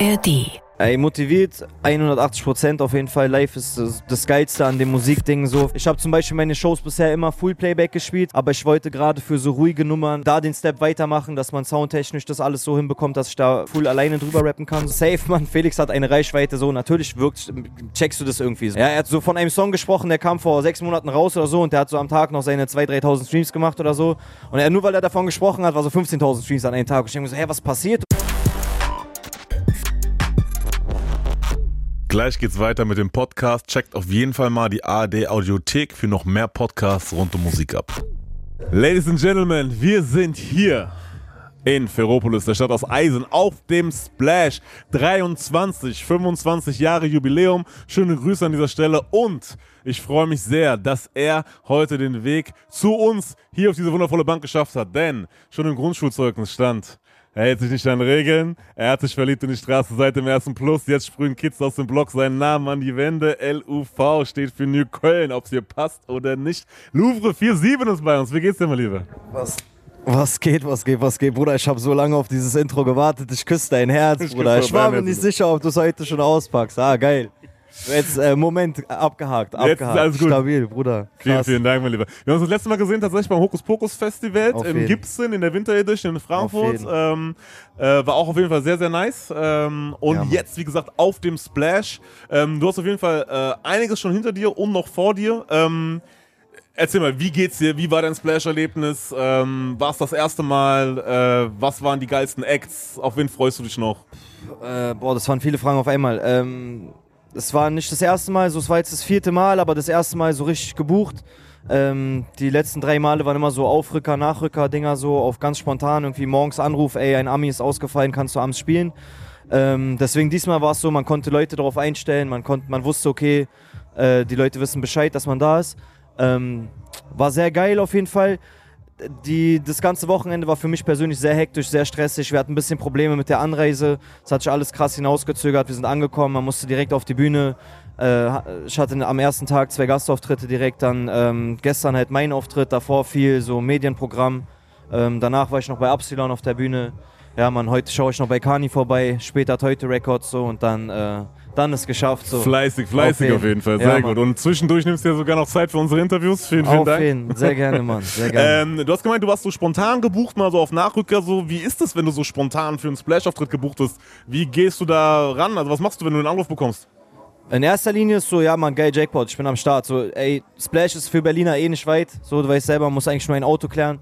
ARD. Ey, motiviert, 180 Prozent auf jeden Fall. Live ist das, das Geilste an dem Musikding so. Ich habe zum Beispiel meine Shows bisher immer Full Playback gespielt, aber ich wollte gerade für so ruhige Nummern da den Step weitermachen, dass man soundtechnisch das alles so hinbekommt, dass ich da full alleine drüber rappen kann. Safe, man. Felix hat eine Reichweite so. Natürlich wirkt, checkst du das irgendwie so. Ja, er hat so von einem Song gesprochen, der kam vor sechs Monaten raus oder so und der hat so am Tag noch seine 2.000, 3.000 Streams gemacht oder so. Und er, nur weil er davon gesprochen hat, war so 15.000 Streams an einem Tag. Und ich denke mir so, hä, was passiert? Gleich geht's weiter mit dem Podcast. Checkt auf jeden Fall mal die ARD Audiothek für noch mehr Podcasts rund um Musik ab. Ladies and Gentlemen, wir sind hier in Ferropolis, der Stadt aus Eisen, auf dem Splash 23, 25 Jahre Jubiläum. Schöne Grüße an dieser Stelle und ich freue mich sehr, dass er heute den Weg zu uns hier auf diese wundervolle Bank geschafft hat, denn schon im Grundschulzeugnis stand er hält sich nicht an Regeln. Er hat sich verliebt in die Straße seit dem ersten Plus. Jetzt sprühen Kids aus dem Block seinen Namen an die Wände. LUV steht für New Köln, ob es hier passt oder nicht. Louvre 47 ist bei uns. Wie geht's dir, mein Lieber? Was? Was geht, was geht, was geht, Bruder? Ich habe so lange auf dieses Intro gewartet. Ich küsse dein Herz, Ich Bruder. Ich war mir nicht sicher, ob du es heute schon auspackst. Ah, geil. Jetzt, äh, Moment, abgehakt, Jetzt ist abgehakt. alles gut. Stabil, Bruder. Vielen, Krass. vielen Dank, mein Lieber. Wir haben uns das letzte Mal gesehen, tatsächlich beim Hokus Pokus Festival Auf in jeden. Gibson in der Winter Edition in Frankfurt. Ähm, äh, war auch auf jeden Fall sehr, sehr nice. Ähm, und Ja, jetzt, wie gesagt, auf dem Splash. Ähm, du hast auf jeden Fall äh, einiges schon hinter dir und noch vor dir. Ähm, erzähl mal, wie geht's dir? Wie war dein Splash-Erlebnis? Ähm, war es das erste Mal? Äh, was waren die geilsten Acts? Auf wen freust du dich noch? Äh, boah, das waren viele Fragen auf einmal. Ähm, es war nicht das erste Mal, so es war jetzt das vierte Mal, aber das erste Mal so richtig gebucht. Ähm, die letzten drei Male waren immer so Aufrücker, Nachrücker-Dinger, so auf ganz spontan irgendwie morgens Anruf, ey, ein Ami ist ausgefallen, kannst du abends spielen. Ähm, deswegen diesmal war es so, man konnte Leute darauf einstellen, man, konnte, man wusste, okay, äh, die Leute wissen Bescheid, dass man da ist. Ähm, war sehr geil auf jeden Fall. Die, das ganze Wochenende war für mich persönlich sehr hektisch, sehr stressig. Wir hatten ein bisschen Probleme mit der Anreise. Es hat sich alles krass hinausgezögert. Wir sind angekommen, man musste direkt auf die Bühne. Äh, ich hatte am ersten Tag zwei Gastauftritte direkt, dann ähm, gestern halt mein Auftritt, davor viel so Medienprogramm. Ähm, danach war ich noch bei Upsilon auf der Bühne. Ja, man, heute schaue ich noch bei Kani vorbei, später heute Records so und dann, äh, dann ist geschafft so. Fleißig, fleißig Auf auf jeden Fall. Sehr Ja, gut. Mann. Und zwischendurch nimmst du ja sogar noch Zeit für unsere Interviews. Vielen, vielen Auf Dank. jeden, sehr gerne, Mann, sehr gerne. Ähm, du hast gemeint, du warst so spontan gebucht, mal so auf Nachrücker. So, wie ist das, wenn du so spontan für einen Splash-Auftritt gebucht wirst? Wie gehst du da ran? Also, was machst du, wenn du einen Anruf bekommst? In erster Linie ist so, ja, man, geil, Jackpot, ich bin am Start. So, ey, Splash ist für Berliner eh nicht weit. So, du weißt selber, man muss eigentlich nur ein Auto klären.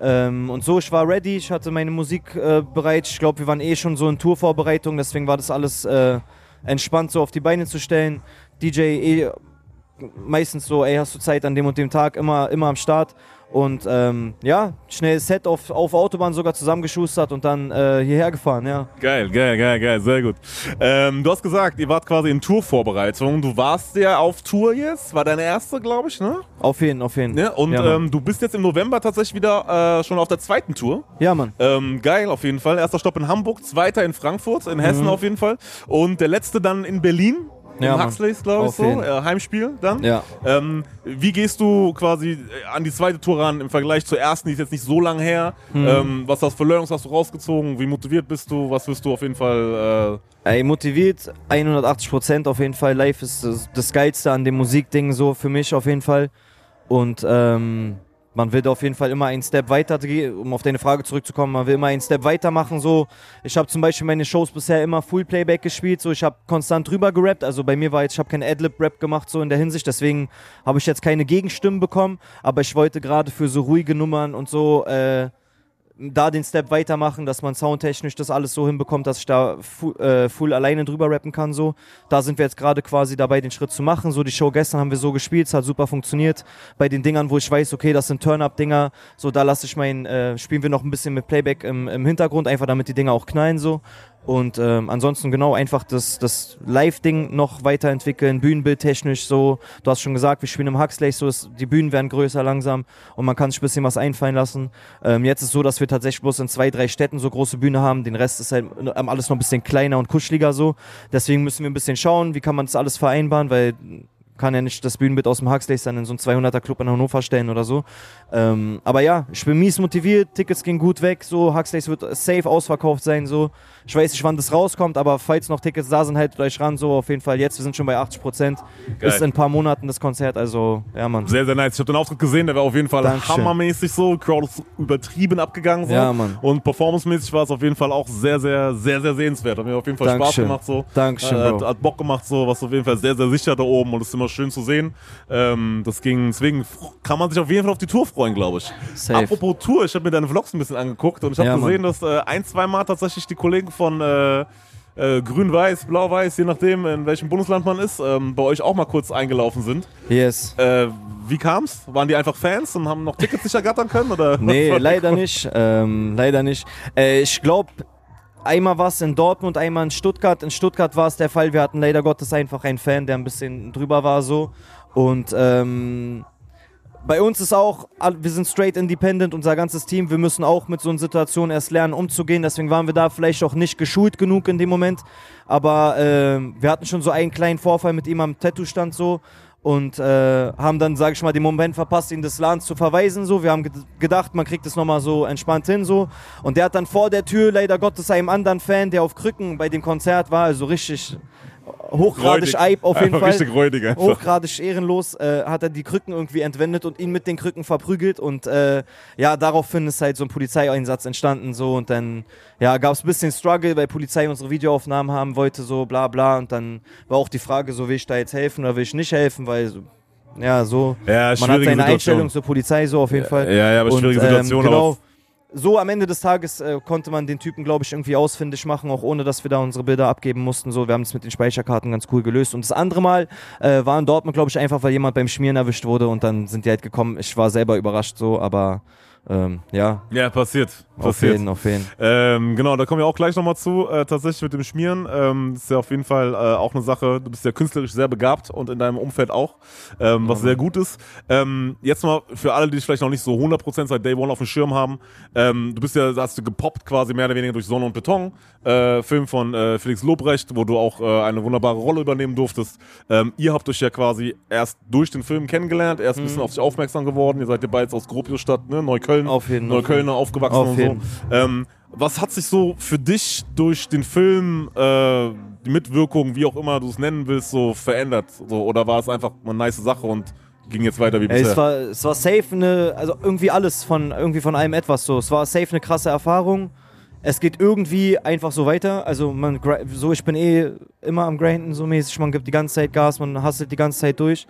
Ähm, und so, ich war ready, ich hatte meine Musik äh, bereit. Ich glaube, wir waren eh schon so in Tourvorbereitung, deswegen war das alles äh, entspannt, so auf die Beine zu stellen. DJ eh meistens so, ey, hast du Zeit an dem und dem Tag, immer, immer am Start. Und ähm, ja, schnell Set auf, auf Autobahn sogar zusammengeschustert und dann äh, hierher gefahren, ja. Geil, geil, geil, geil, sehr gut. Ähm, du hast gesagt, ihr wart quasi in Tourvorbereitung. Du warst ja auf Tour jetzt, war deine erste, glaube ich, ne? Auf jeden, auf jeden. ne? Und ja, ähm, du bist jetzt im November tatsächlich wieder äh, schon auf der zweiten Tour. ja, Mann. Ähm, geil, auf jeden Fall. Erster Stopp in Hamburg, zweiter in Frankfurt, in Hessen auf jeden Fall. Und der letzte dann in Berlin. Ja, Mann. Huxleys, glaube ich, so. Äh, Heimspiel dann. Ja. Ähm, wie gehst du quasi äh, an die zweite Tour ran im Vergleich zur ersten? Die ist jetzt nicht so lang her. Hm. Ähm, was hast du für Learnings hast du rausgezogen? Wie motiviert bist du? Was wirst du auf jeden Fall. Ey, motiviert, 180 Prozent auf jeden Fall. Live ist das, das Geilste an dem Musikding so für mich auf jeden Fall. Und ähm, man will auf jeden Fall immer einen Step weiter, gehen, um auf deine Frage zurückzukommen, man will immer einen Step weitermachen. So. Ich habe zum Beispiel meine Shows bisher immer Full Playback gespielt, so ich habe konstant drüber gerappt. Also bei mir war jetzt, ich habe keinen Adlib-Rap gemacht so in der Hinsicht, deswegen habe ich jetzt keine Gegenstimmen bekommen. Aber ich wollte gerade für so ruhige Nummern und so äh, da den Step weitermachen, dass man soundtechnisch das alles so hinbekommt, dass ich da fu äh, full alleine drüber rappen kann. So. Da sind wir jetzt gerade quasi dabei, den Schritt zu machen. So die Show gestern haben wir so gespielt, es hat super funktioniert. Bei den Dingern, wo ich weiß, okay, das sind Turn-Up-Dinger, so da lasse ich mein, äh, spielen wir noch ein bisschen mit Playback im, im Hintergrund, einfach damit die Dinger auch knallen so. Und ähm, ansonsten genau einfach das, das Live-Ding noch weiterentwickeln, Bühnenbild technisch so. Du hast schon gesagt, wir spielen im Huxley, so ist, die Bühnen werden größer langsam und man kann sich ein bisschen was einfallen lassen. Ähm, jetzt ist so, dass wir tatsächlich bloß in zwei, drei Städten so große Bühne haben. Den Rest ist halt ähm, alles noch ein bisschen kleiner und kuscheliger so. Deswegen müssen wir ein bisschen schauen, wie kann man das alles vereinbaren, weil kann ja nicht das Bühnenbild aus dem Huxleys dann in so einen 200er Club in Hannover stellen oder so. Ähm, aber ja, ich bin mies motiviert, Tickets gehen gut weg, so Huxleys wird safe ausverkauft sein, so. Ich weiß nicht, wann das rauskommt, aber falls noch Tickets da sind, haltet euch ran, so auf jeden Fall jetzt, wir sind schon bei 80 Prozent. Ist in ein paar Monaten das Konzert, also ja, Mann. Sehr, sehr nice. Ich habe den Auftritt gesehen, der war auf jeden Fall Dankeschön. hammermäßig so. Crowd ist übertrieben abgegangen so. Ja, Mann. Und performancemäßig war es auf jeden Fall auch sehr, sehr, sehr, sehr sehenswert. Hat mir auf jeden Fall Spaß Dankeschön. gemacht so. Dankeschön, Äh, hat, hat Bock gemacht so, was auf jeden Fall sehr, sehr sicher da oben und ist immer schön zu sehen. Ähm, das ging, deswegen kann man sich auf jeden Fall auf die Tour freuen, glaube ich. Safe. Apropos Tour, ich habe mir deine Vlogs ein bisschen angeguckt und ich habe Ja, gesehen, dass äh, ein, zwei Mal tatsächlich die Kollegen von äh, äh, Grün-Weiß, Blau-Weiß, je nachdem, in welchem Bundesland man ist, ähm, bei euch auch mal kurz eingelaufen sind. Yes. Äh, wie kam's? Waren die einfach Fans und haben noch Tickets nicht ergattern können? Oder Nee, leider nicht. Ähm, leider nicht. Äh, ich glaube, einmal war es in Dortmund, einmal in Stuttgart. In Stuttgart war es der Fall, wir hatten leider Gottes einfach einen Fan, der ein bisschen drüber war so. Und ähm, bei uns ist auch, wir sind straight independent, unser ganzes Team. Wir müssen auch mit so einer Situation erst lernen, umzugehen. Deswegen waren wir da vielleicht auch nicht geschult genug in dem Moment. Aber ähm, wir hatten schon so einen kleinen Vorfall mit ihm am Tattoo-Stand so und äh, haben dann, sage ich mal, den Moment verpasst, ihn des Ladens zu verweisen. So, wir haben ged- gedacht, man kriegt es nochmal so entspannt hin so. Und der hat dann vor der Tür leider Gottes einem anderen Fan, der auf Krücken bei dem Konzert war, also richtig hochgradig Räudig. Eib auf jeden Einfach Fall. Richtig räudig einfach. Hochgradig ehrenlos äh, hat er die Krücken irgendwie entwendet und ihn mit den Krücken verprügelt und äh, ja, daraufhin ist halt so ein Polizeieinsatz entstanden so und dann ja, gab es ein bisschen Struggle, weil Polizei unsere Videoaufnahmen haben wollte, so bla bla und dann war auch die Frage, so will ich da jetzt helfen oder will ich nicht helfen, weil so, ja, so Ja, man hat seine Situation. Einstellung zur Polizei so auf jeden Fall. Ja, ja, aber schwierige Und, Situation. Ähm, genau. aber So am Ende des Tages äh, konnte man den Typen, glaube ich, irgendwie ausfindig machen, auch ohne dass wir da unsere Bilder abgeben mussten. So, wir haben es mit den Speicherkarten ganz cool gelöst. Und das andere Mal äh, war in Dortmund, glaube ich, einfach, weil jemand beim Schmieren erwischt wurde und dann sind die halt gekommen. Ich war selber überrascht so, aber ähm, ja, ja, passiert. auf passiert. jeden, auf jeden. Ähm, genau, da kommen wir auch gleich nochmal zu. Äh, tatsächlich mit dem Schmieren. Ähm, das ist ja auf jeden Fall äh, auch eine Sache. Du bist ja künstlerisch sehr begabt und in deinem Umfeld auch, ähm, was Ja, sehr gut ist. Ähm, jetzt mal für alle, die dich vielleicht noch nicht so 100% seit Day One auf dem Schirm haben. Ähm, du bist ja, hast du gepoppt quasi mehr oder weniger durch Sonne und Beton. Äh, Film von äh, Felix Lobrecht, wo du auch äh, eine wunderbare Rolle übernehmen durftest. Ähm, ihr habt euch ja quasi erst durch den Film kennengelernt, erst ein Mhm. bisschen auf sich aufmerksam geworden. Ihr seid ja beide aus Gropiusstadt, ne? Neukölln. Auf jeden, auf Neuköllner aufgewachsen Auf und jeden. so. Ähm, was hat sich so für dich durch den Film, äh, die Mitwirkung, wie auch immer du es nennen willst, so verändert? So, oder war es einfach eine nice Sache und ging jetzt weiter wie bisher? es, war, es war safe eine, also irgendwie alles von, irgendwie von allem etwas so. Es war safe eine krasse Erfahrung. Es geht irgendwie einfach so weiter. Also man, so ich bin eh immer am Grinden so mäßig. Man gibt die ganze Zeit Gas, man hustelt die ganze Zeit durch.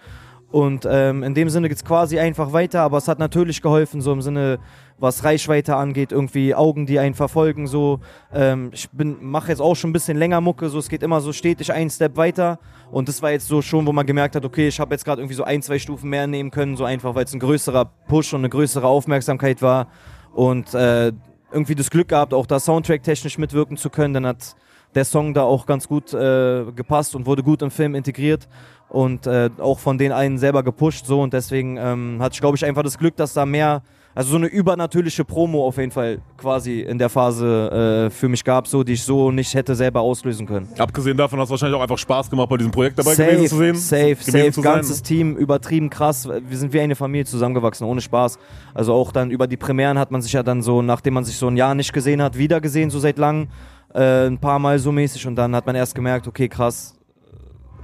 Und ähm, in dem Sinne geht es quasi einfach weiter, aber es hat natürlich geholfen, so im Sinne, was Reichweite angeht, irgendwie Augen, die einen verfolgen, so. Ähm, ich mache jetzt auch schon ein bisschen länger Mucke, so es geht immer so stetig einen Step weiter. Und das war jetzt so schon, wo man gemerkt hat, okay, ich habe jetzt gerade irgendwie so ein, zwei Stufen mehr nehmen können, so einfach, weil es ein größerer Push und eine größere Aufmerksamkeit war. Und äh, irgendwie das Glück gehabt, auch da Soundtrack-technisch mitwirken zu können. Dann hat der Song da auch ganz gut äh, gepasst und wurde gut im Film integriert und äh, auch von den einen selber gepusht so und deswegen ähm, hatte ich glaube ich einfach das Glück, dass da mehr, also so eine übernatürliche Promo auf jeden Fall quasi in der Phase äh, für mich gab, so die ich so nicht hätte selber auslösen können. Abgesehen davon hast du wahrscheinlich auch einfach Spaß gemacht, bei diesem Projekt dabei gewesen zu sehen. safe, safe, zu sein. ganzes Team, übertrieben krass. Wir sind wie eine Familie zusammengewachsen, ohne Spaß. Also auch dann über die Premieren hat man sich ja dann so, nachdem man sich so ein Jahr nicht gesehen hat, wieder gesehen, so seit langem, äh, ein paar Mal so mäßig und dann hat man erst gemerkt, okay, krass,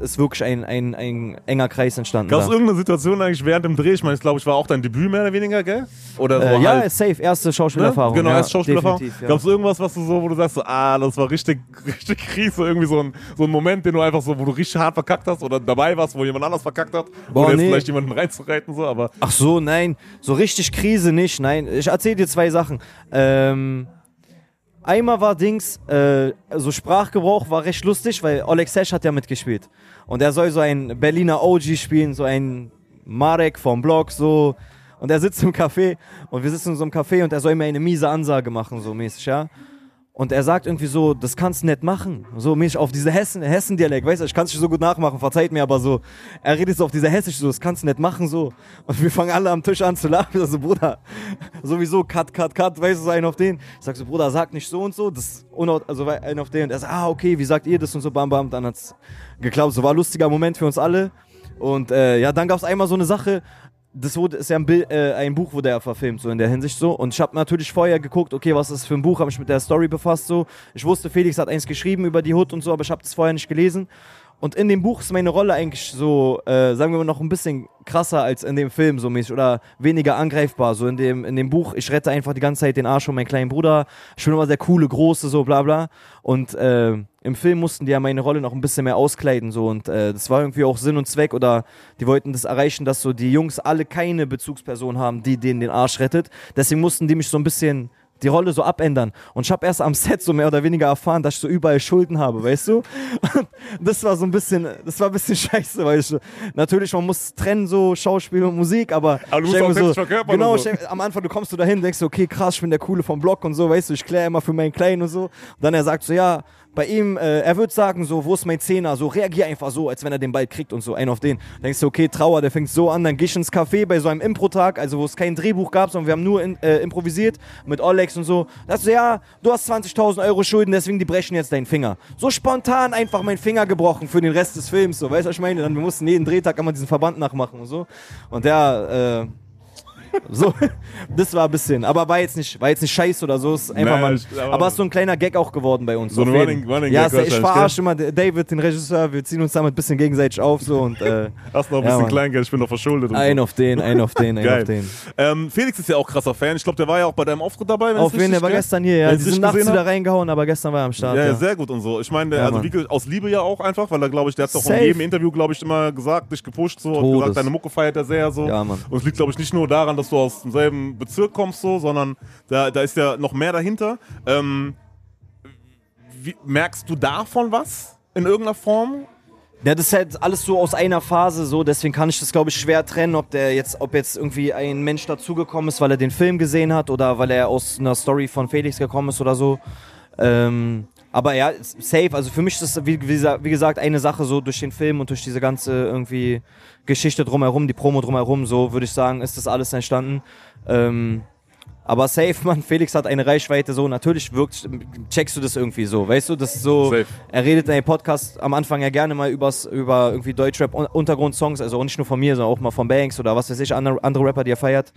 ist wirklich ein, ein, ein enger Kreis entstanden. Gab es irgendeine Situation eigentlich während dem Dreh? Ich meine, ich glaube, ich war auch dein Debüt mehr oder weniger, gell? Oder so Äh, ja, halt, ist safe, erste Schauspielerfahrung. Ne? Genau, ja, erst Schauspielerfahrung. Ja. Gab es irgendwas, was du so, wo du sagst, so, ah, das war richtig, richtig Krise, irgendwie so ein, so ein Moment, den du einfach so, wo du richtig hart verkackt hast oder dabei warst, wo jemand anders verkackt hat, Boah, oder jetzt nee. vielleicht jemanden reinzureiten, so, aber Ach so, nein, so richtig Krise nicht, nein. Ich erzähle dir zwei Sachen. Ähm, einmal war Dings, äh, so Sprachgebrauch war recht lustig, weil Oleg Sesh hat ja mitgespielt. Und er soll so ein Berliner OG spielen, so ein Marek vom Blog, so. Und er sitzt im Café und wir sitzen in so einem Café und er soll mir eine miese Ansage machen, so mäßig, ja. Und er sagt irgendwie so, das kannst du nicht machen. So mäßig auf diese Hessen, Hessen-Dialekt, weißt du, ich kann es nicht so gut nachmachen, verzeiht mir aber so. Er redet so auf diese Hessisch, so, das kannst du nicht machen, so. Und wir fangen alle am Tisch an zu lachen. Ich so, Bruder, sowieso, cut, cut, cut, weißt du, so einen auf den. Ich sag so, Bruder, sag nicht so und so, das also einen auf den. Und er sagt, ah, okay, wie sagt ihr das und so, bam, bam. Dann hat's geklappt. So war ein lustiger Moment für uns alle. Und äh, ja, dann gab es einmal so eine Sache, das wurde, ist ja ein, Bild, äh, ein Buch, wurde er verfilmt, so in der Hinsicht so. Und ich habe natürlich vorher geguckt, okay, was ist das für ein Buch, habe mich mit der Story befasst so. Ich wusste, Felix hat eins geschrieben über die Hood und so, aber ich habe das vorher nicht gelesen. Und in dem Buch ist meine Rolle eigentlich so, äh, sagen wir mal, noch ein bisschen krasser als in dem Film so mäßig oder weniger angreifbar. So in dem, in dem Buch, ich rette einfach die ganze Zeit den Arsch von meinem kleinen Bruder. Ich bin immer der coole, große, so bla bla. Und äh, im Film mussten die ja meine Rolle noch ein bisschen mehr auskleiden so und äh, das war irgendwie auch Sinn und Zweck oder die wollten das erreichen, dass so die Jungs alle keine Bezugsperson haben, die denen den Arsch rettet. Deswegen mussten die mich so ein bisschen die Rolle so abändern. Und ich habe erst am Set so mehr oder weniger erfahren, dass ich so überall Schulden habe, weißt du? Und das war so ein bisschen, das war ein bisschen scheiße, weil ich natürlich, man muss trennen so Schauspiel und Musik, aber, aber du musst auch so, verkörpern genau, so. am Anfang, du kommst du dahin, denkst du, okay, krass, ich bin der Coole vom Block und so, weißt du, ich kläre immer für meinen Kleinen und so. Und dann er sagt so, ja, bei ihm, äh, er wird sagen so, wo ist mein Zehner? So, reagier einfach so, als wenn er den Ball kriegt und so, ein auf den. Denkst du, okay, Trauer, der fängt so an, dann geh ich ins Café bei so einem Impro-Tag, also wo es kein Drehbuch gab, sondern wir haben nur in, äh, improvisiert mit Olex und so. Da sagst du, ja, du hast 20.000 Euro Schulden, deswegen die brechen jetzt deinen Finger. So spontan einfach meinen Finger gebrochen für den Rest des Films, so, weißt du, was ich meine? Dann, wir mussten jeden Drehtag immer diesen Verband nachmachen und so. Und der, äh, so, das war ein bisschen, aber war jetzt nicht, war jetzt nicht scheiße oder so, ist einfach Nee, mal, aber- ist so ein kleiner Gag auch geworden bei uns. So ein. Running- Running Ja, Gag so, ich verarsche immer David, den Regisseur, wir ziehen uns damit ein bisschen gegenseitig auf so und äh, Hast noch ein Ja, bisschen. Kleingeld, ich bin noch verschuldet. Ein so. auf den, ein auf den, ein auf den. Ähm, Felix ist ja auch krasser Fan. Ich glaube, der war ja auch bei deinem Auftritt dabei. Auf richtig der war gestern hier, ja. Die sind nachts wieder reingehauen, aber gestern war er am Start. Ja, Ja, ja, sehr gut und so. Ich meine, der- Ja, also Mann. aus Liebe ja auch einfach, weil er, glaube ich, der hat auch in jedem Interview, glaube ich, immer gesagt, dich gepusht so und gesagt, deine Mucke feiert er sehr so. Ja, Mann. Und es liegt, glaube ich, nicht nur daran, dass du aus demselben Bezirk kommst so, sondern da, da ist ja noch mehr dahinter. Ähm, wie, merkst du davon was? In irgendeiner Form? Ja, das ist halt alles so aus einer Phase so, deswegen kann ich das glaube ich schwer trennen, ob der jetzt, ob jetzt irgendwie ein Mensch dazugekommen ist, weil er den Film gesehen hat oder weil er aus einer Story von Felix gekommen ist oder so. Ähm, aber ja, safe, also für mich ist das wie, wie, gesa- wie gesagt eine Sache so durch den Film und durch diese ganze irgendwie Geschichte drumherum, die Promo drumherum, so würde ich sagen, ist das alles entstanden. Ähm, aber safe, man, Felix hat eine Reichweite so, natürlich wirkt, checkst du das irgendwie so, weißt du, das ist so, Safe. er redet in dem Podcast am Anfang ja gerne mal übers, über irgendwie Deutschrap-Untergrundsongs, also nicht nur von mir, sondern auch mal von Banks oder was weiß ich, andere, andere Rapper, die er feiert.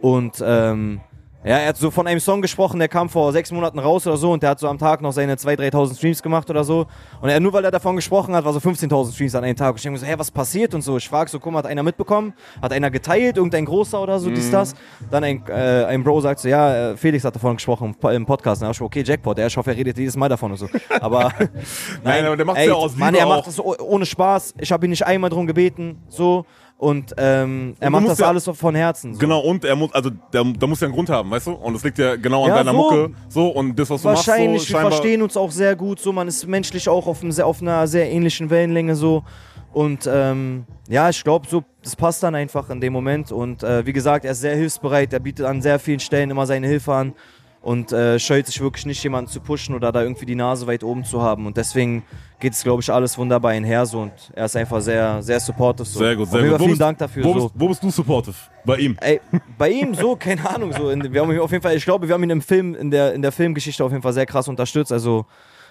Und ähm, ja, er hat so von einem Song gesprochen, der kam vor sechs Monaten raus oder so und der hat so am Tag noch seine 2.000, 3.000 Streams gemacht oder so. Und er, nur weil er davon gesprochen hat, war so 15.000 Streams an einem Tag. Und ich denke mir so, hä, was passiert und so. Ich frage so, guck mal, hat einer mitbekommen? Hat einer geteilt? Irgendein Großer oder so, dies, das? Dann ein, äh, ein Bro sagt so, ja, äh, Felix hat davon gesprochen im Po- im Podcast. Dann hab ich so, okay, Jackpot, ja, ich hoffe, er redet jedes Mal davon und so. Aber Nein, aber der macht's ey, ja aus Mann, er macht das oh- ohne Spaß. Ich habe ihn nicht einmal drum gebeten, so. Und ähm, er du macht das ja- alles von Herzen. So. Genau, und er muss, also da muss ja einen Grund haben, weißt du? Und es liegt ja genau an Ja, deiner so. Mucke. So, und das, was du Wahrscheinlich, machst, so, wir verstehen uns auch sehr gut, so man ist menschlich auch auf, einem sehr, auf einer sehr ähnlichen Wellenlänge so. Und ähm, ja, ich glaube, so, das passt dann einfach in dem Moment. Und äh, wie gesagt, er ist sehr hilfsbereit, er bietet an sehr vielen Stellen immer seine Hilfe an und äh, scheut sich wirklich nicht, jemanden zu pushen oder da irgendwie die Nase weit oben zu haben. Und deswegen geht es, glaube ich, alles wunderbar einher so. Und er ist einfach sehr, sehr supportive. So. Sehr gut, sehr gut. Wo vielen bist- Dank dafür. Wo, so. bist, wo bist du supportive? Bei ihm. Ey, bei ihm so, keine Ahnung, so. In, wir haben ihn auf jeden Fall, ich glaube, wir haben ihn im Film, in der, in der Filmgeschichte auf jeden Fall sehr krass unterstützt. Also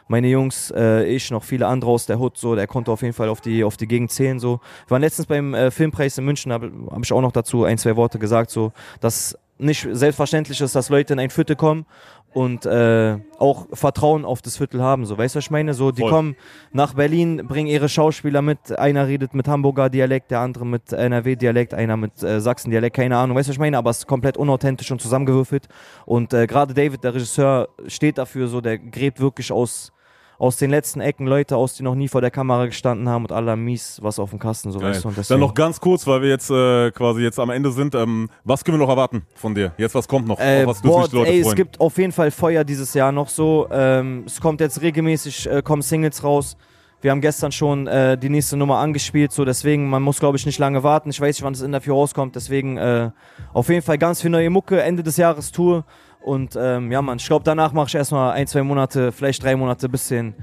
meine Jungs, äh, ich, noch viele andere aus der Hood, so, der konnte auf jeden Fall auf die, auf die Gegend zählen. So. Wir waren letztens beim äh, Filmpreis in München, habe hab ich auch noch dazu ein, zwei Worte gesagt, so, dass nicht selbstverständlich ist, dass Leute in ein Viertel kommen und äh, auch Vertrauen auf das Viertel haben. So, weißt du, was ich meine? So, die Voll. kommen nach Berlin, bringen ihre Schauspieler mit. Einer redet mit Hamburger Dialekt, der andere mit NRW-Dialekt, einer mit äh, Sachsen-Dialekt, keine Ahnung. Weißt du, was ich meine? Aber es ist komplett unauthentisch und zusammengewürfelt. Und äh, gerade David, der Regisseur, steht dafür so, der gräbt wirklich aus, aus den letzten Ecken Leute aus, die noch nie vor der Kamera gestanden haben und aller mies was auf dem Kasten. So, Geil. weißt du? Und Dann deswegen, noch ganz kurz, weil wir jetzt äh, quasi jetzt am Ende sind. Ähm, was können wir noch erwarten von dir? Jetzt, was kommt noch? Äh, was boah, Leute ey, freuen? es gibt auf jeden Fall Feuer dieses Jahr noch so. Ähm, es kommt jetzt regelmäßig, äh, kommen Singles raus. Wir haben gestern schon äh, die nächste Nummer angespielt, so deswegen, man muss glaube ich nicht lange warten. Ich weiß nicht, wann das Interview rauskommt, deswegen äh, auf jeden Fall ganz viel neue Mucke, Ende des Jahres Tour. Und ähm, ja, man, ich glaube, danach mache ich erstmal ein, zwei Monate, vielleicht drei Monate bisschen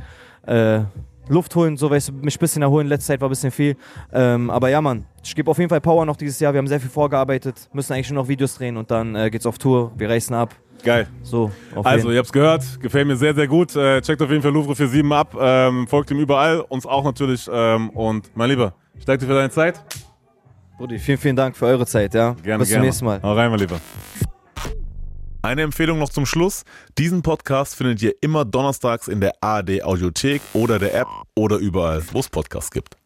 äh, Luft holen, so weißt du, mich ein bisschen erholen. Letzte Zeit war ein bisschen viel. Ähm, aber ja, Mann, ich gebe auf jeden Fall Power noch dieses Jahr. Wir haben sehr viel vorgearbeitet, müssen eigentlich nur noch Videos drehen und dann äh, geht's auf Tour. Wir reißen ab. Geil. So, auf Also, ihr habt's gehört, gefällt mir sehr, sehr gut. Äh, checkt auf jeden Fall Louvre 47 ab, ähm, folgt ihm überall, uns auch natürlich. Ähm, und mein Lieber, Ich danke dir für deine Zeit. Brudi, vielen, vielen Dank für eure Zeit, ja. Gerne, Bis gerne. zum nächsten Mal. Hau rein, mein Lieber. Eine Empfehlung noch zum Schluss. Diesen Podcast findet ihr immer donnerstags in der ARD Audiothek oder der App oder überall, wo es Podcasts gibt.